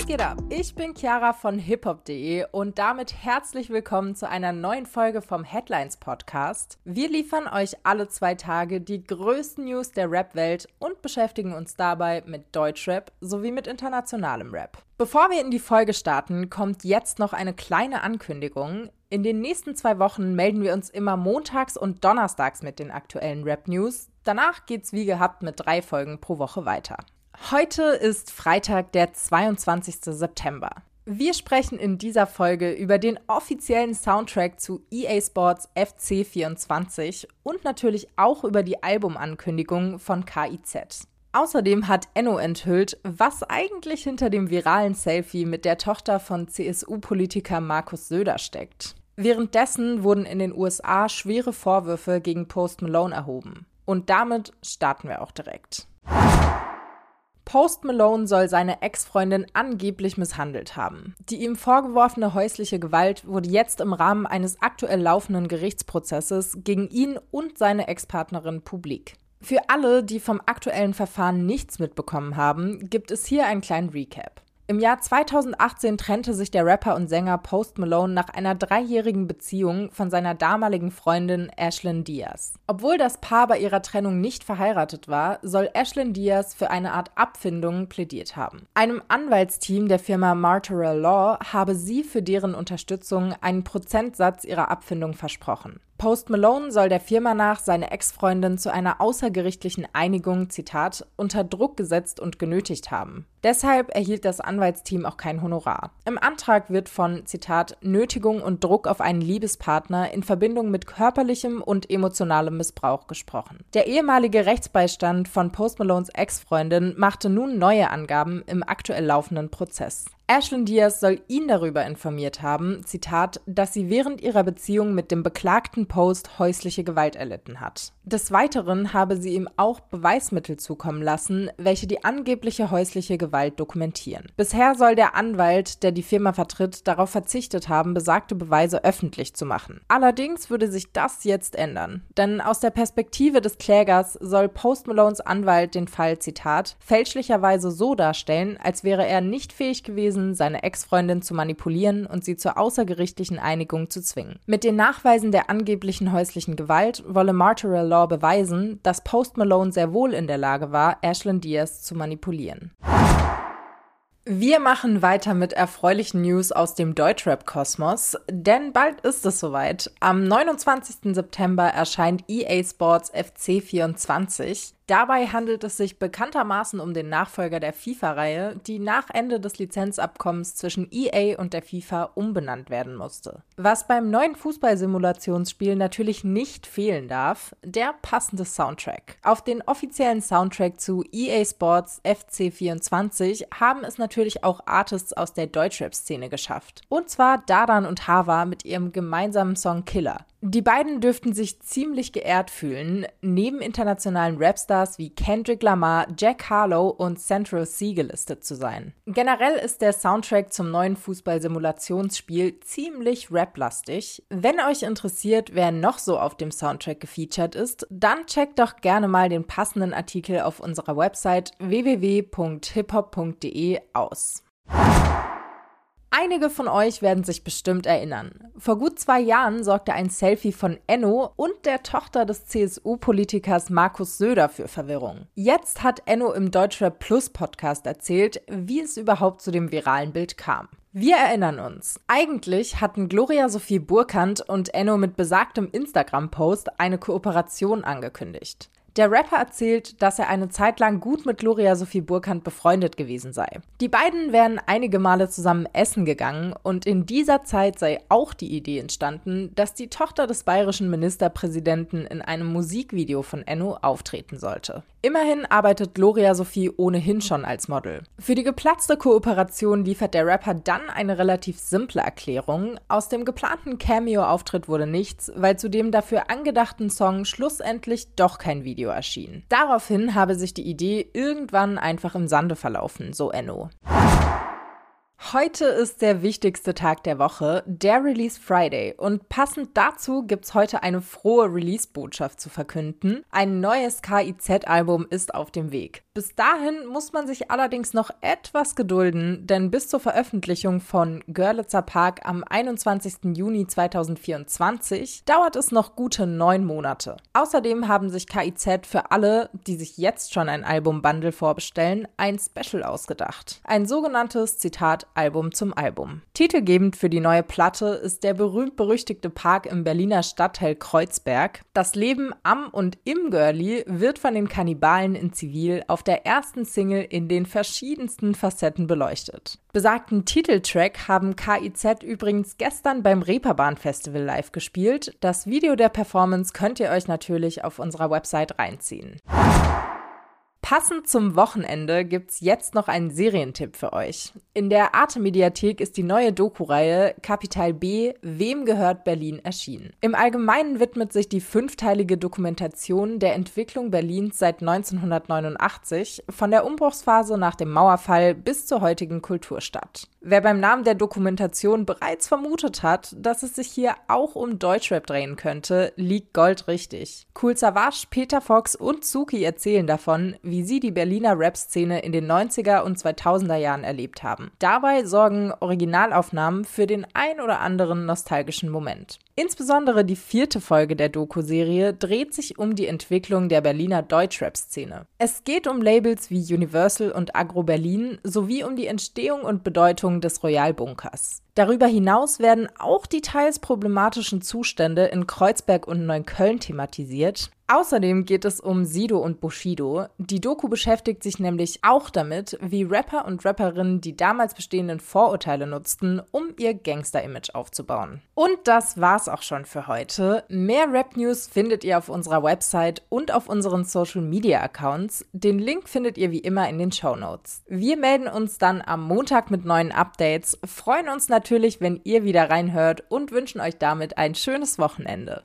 Was geht ab? Ich bin Chiara von hiphop.de und damit herzlich willkommen zu einer neuen Folge vom Headlines Podcast. Wir liefern euch alle zwei Tage die größten News der Rap-Welt und beschäftigen uns dabei mit Deutschrap sowie mit internationalem Rap. Bevor wir in die Folge starten, kommt jetzt noch eine kleine Ankündigung. In den nächsten zwei Wochen melden wir uns immer montags und donnerstags mit den aktuellen Rap-News. Danach geht's wie gehabt mit drei Folgen pro Woche weiter. Heute ist Freitag, der 22. September. Wir sprechen in dieser Folge über den offiziellen Soundtrack zu EA Sports FC 24 und natürlich auch über die Albumankündigung von KIZ. Außerdem hat Enno enthüllt, was eigentlich hinter dem viralen Selfie mit der Tochter von CSU-Politiker Markus Söder steckt. Währenddessen wurden in den USA schwere Vorwürfe gegen Post Malone erhoben. Und damit starten wir auch direkt. Post Malone soll seine Ex-Freundin angeblich misshandelt haben. Die ihm vorgeworfene häusliche Gewalt wurde jetzt im Rahmen eines aktuell laufenden Gerichtsprozesses gegen ihn und seine Ex-Partnerin publik. Für alle, die vom aktuellen Verfahren nichts mitbekommen haben, gibt es hier einen kleinen Recap. Im Jahr 2018 trennte sich der Rapper und Sänger Post Malone nach einer dreijährigen Beziehung von seiner damaligen Freundin Ashlyn Diaz. Obwohl das Paar bei ihrer Trennung nicht verheiratet war, soll Ashlyn Diaz für eine Art Abfindung plädiert haben. Einem Anwaltsteam der Firma Martyra Law habe sie für deren Unterstützung einen Prozentsatz ihrer Abfindung versprochen. Post Malone soll der Firma nach seine Ex-Freundin zu einer außergerichtlichen Einigung, Zitat, unter Druck gesetzt und genötigt haben. Deshalb erhielt das Anwaltsteam auch kein Honorar. Im Antrag wird von, Zitat, Nötigung und Druck auf einen Liebespartner in Verbindung mit körperlichem und emotionalem Missbrauch gesprochen. Der ehemalige Rechtsbeistand von Post Malones Ex-Freundin machte nun neue Angaben im aktuell laufenden Prozess. Ashlyn Diaz soll ihn darüber informiert haben, Zitat, dass sie während ihrer Beziehung mit dem beklagten Post häusliche Gewalt erlitten hat. Des Weiteren habe sie ihm auch Beweismittel zukommen lassen, welche die angebliche häusliche Gewalt dokumentieren. Bisher soll der Anwalt, der die Firma vertritt, darauf verzichtet haben, besagte Beweise öffentlich zu machen. Allerdings würde sich das jetzt ändern, denn aus der Perspektive des Klägers soll Post Malones Anwalt den Fall, Zitat, fälschlicherweise so darstellen, als wäre er nicht fähig gewesen, seine Ex-Freundin zu manipulieren und sie zur außergerichtlichen Einigung zu zwingen. Mit den Nachweisen der angeblichen häuslichen Gewalt wolle Martyral Law beweisen, dass Post Malone sehr wohl in der Lage war, Ashlyn Diaz zu manipulieren. Wir machen weiter mit erfreulichen News aus dem Deutschrap-Kosmos, denn bald ist es soweit. Am 29. September erscheint EA Sports FC 24. Dabei handelt es sich bekanntermaßen um den Nachfolger der FIFA-Reihe, die nach Ende des Lizenzabkommens zwischen EA und der FIFA umbenannt werden musste. Was beim neuen Fußballsimulationsspiel natürlich nicht fehlen darf, der passende Soundtrack. Auf den offiziellen Soundtrack zu EA Sports FC24 haben es natürlich auch Artists aus der Deutschrap-Szene geschafft. Und zwar Dadan und Hava mit ihrem gemeinsamen Song Killer. Die beiden dürften sich ziemlich geehrt fühlen, neben internationalen Rapstars wie Kendrick Lamar, Jack Harlow und Central C gelistet zu sein. Generell ist der Soundtrack zum neuen Fußballsimulationsspiel ziemlich raplastig. Wenn euch interessiert, wer noch so auf dem Soundtrack gefeatured ist, dann checkt doch gerne mal den passenden Artikel auf unserer Website www.hiphop.de aus. Einige von euch werden sich bestimmt erinnern. Vor gut zwei Jahren sorgte ein Selfie von Enno und der Tochter des CSU-Politikers Markus Söder für Verwirrung. Jetzt hat Enno im Deutschrap Plus Podcast erzählt, wie es überhaupt zu dem viralen Bild kam. Wir erinnern uns. Eigentlich hatten Gloria Sophie Burkhardt und Enno mit besagtem Instagram-Post eine Kooperation angekündigt. Der Rapper erzählt, dass er eine Zeit lang gut mit Gloria Sophie Burkhardt befreundet gewesen sei. Die beiden wären einige Male zusammen essen gegangen und in dieser Zeit sei auch die Idee entstanden, dass die Tochter des bayerischen Ministerpräsidenten in einem Musikvideo von Enno auftreten sollte. Immerhin arbeitet Gloria Sophie ohnehin schon als Model. Für die geplatzte Kooperation liefert der Rapper dann eine relativ simple Erklärung. Aus dem geplanten Cameo-Auftritt wurde nichts, weil zu dem dafür angedachten Song schlussendlich doch kein Video Video erschien. Daraufhin habe sich die Idee irgendwann einfach im Sande verlaufen, so Enno. Heute ist der wichtigste Tag der Woche, der Release Friday. Und passend dazu gibt's heute eine frohe Release-Botschaft zu verkünden. Ein neues KIZ-Album ist auf dem Weg. Bis dahin muss man sich allerdings noch etwas gedulden, denn bis zur Veröffentlichung von Görlitzer Park am 21. Juni 2024 dauert es noch gute neun Monate. Außerdem haben sich KIZ für alle, die sich jetzt schon ein Album-Bundle vorbestellen, ein Special ausgedacht. Ein sogenanntes Zitat Album zum Album. Titelgebend für die neue Platte ist der berühmt-berüchtigte Park im Berliner Stadtteil Kreuzberg. Das Leben am und im Girlie wird von den Kannibalen in Zivil auf der ersten Single in den verschiedensten Facetten beleuchtet. Besagten Titeltrack haben KIZ übrigens gestern beim Reeperbahn Festival live gespielt. Das Video der Performance könnt ihr euch natürlich auf unserer Website reinziehen. Passend zum Wochenende gibt's jetzt noch einen Serientipp für euch. In der Arte-Mediathek ist die neue Doku-Reihe Kapital B Wem gehört Berlin erschienen. Im Allgemeinen widmet sich die fünfteilige Dokumentation der Entwicklung Berlins seit 1989, von der Umbruchsphase nach dem Mauerfall bis zur heutigen Kulturstadt. Wer beim Namen der Dokumentation bereits vermutet hat, dass es sich hier auch um Deutschrap drehen könnte, liegt goldrichtig. Cool Savage, Peter Fox und Suki erzählen davon, wie sie die Berliner Rap-Szene in den 90er und 2000er Jahren erlebt haben. Dabei sorgen Originalaufnahmen für den ein oder anderen nostalgischen Moment. Insbesondere die vierte Folge der Doku-Serie dreht sich um die Entwicklung der Berliner Deutschrap-Szene. Es geht um Labels wie Universal und Agro Berlin sowie um die Entstehung und Bedeutung des Royal Bunkers. Darüber hinaus werden auch die teils problematischen Zustände in Kreuzberg und Neukölln thematisiert. Außerdem geht es um Sido und Bushido. Die Doku beschäftigt sich nämlich auch damit, wie Rapper und Rapperinnen die damals bestehenden Vorurteile nutzten, um ihr Gangster-Image aufzubauen. Und das war's auch schon für heute. Mehr Rap-News findet ihr auf unserer Website und auf unseren Social-Media-Accounts. Den Link findet ihr wie immer in den Show Notes. Wir melden uns dann am Montag mit neuen Updates, freuen uns natürlich, wenn ihr wieder reinhört und wünschen euch damit ein schönes Wochenende.